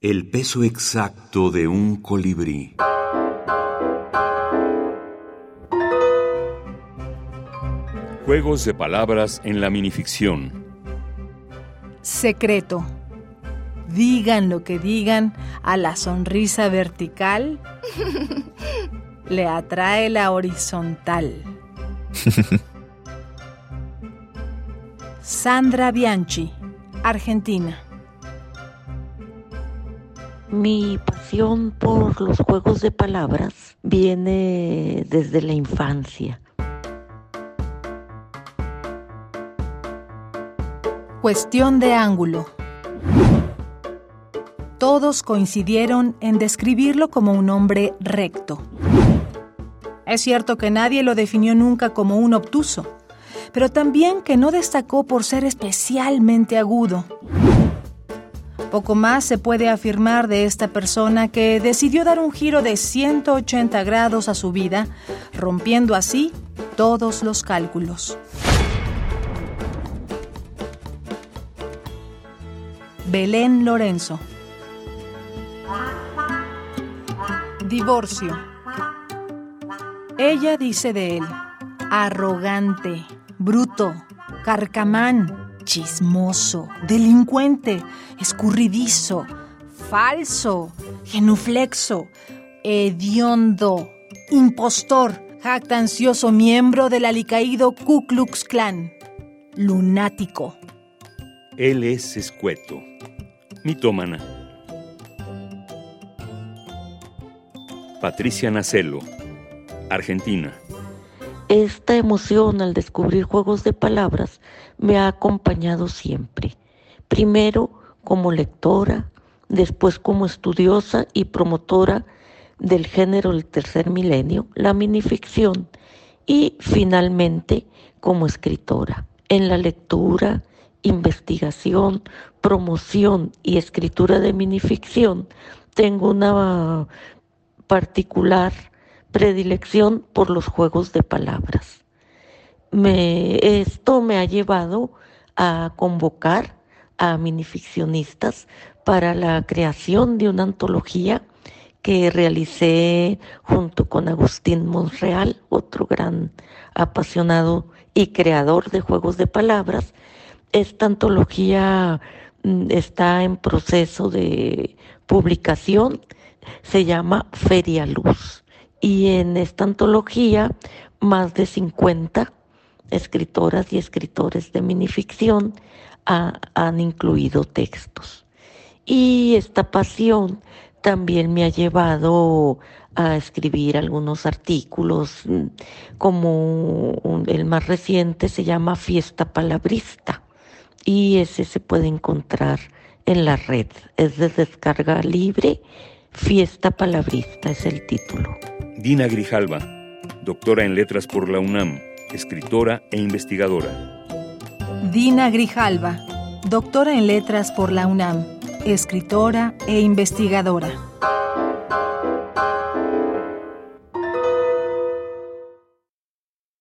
El peso exacto de un colibrí. Juegos de palabras en la minificción. Secreto. Digan lo que digan, a la sonrisa vertical le atrae la horizontal. Sandra Bianchi, Argentina. Mi pasión por los juegos de palabras viene desde la infancia. Cuestión de ángulo. Todos coincidieron en describirlo como un hombre recto. Es cierto que nadie lo definió nunca como un obtuso, pero también que no destacó por ser especialmente agudo. Poco más se puede afirmar de esta persona que decidió dar un giro de 180 grados a su vida, rompiendo así todos los cálculos. Belén Lorenzo. Divorcio. Ella dice de él, arrogante, bruto, carcamán, chismoso, delincuente, escurridizo, falso, genuflexo, hediondo, impostor, jactancioso miembro del alicaído Ku Klux Klan, lunático. Él es escueto, mitómana. Patricia Nacelo, Argentina. Esta emoción al descubrir juegos de palabras me ha acompañado siempre. Primero como lectora, después como estudiosa y promotora del género del tercer milenio, la minificción, y finalmente como escritora. En la lectura, investigación, promoción y escritura de minificción, tengo una particular predilección por los juegos de palabras. Esto me ha llevado a convocar a minificcionistas para la creación de una antología que realicé junto con Agustín Monreal, otro gran apasionado y creador de juegos de palabras. Esta antología mm, está en proceso de publicación, se llama Feria Luz y en esta antología más de 50 escritoras y escritores de minificción han incluido textos. Y esta pasión también me ha llevado a escribir algunos artículos, como el más reciente se llama Fiesta Palabrista, y ese se puede encontrar en la red. Es de descarga libre, Fiesta Palabrista es el título. Dina Grijalva, doctora en letras por la UNAM, escritora e investigadora. Dina Grijalva, doctora en letras por la UNAM, escritora e investigadora.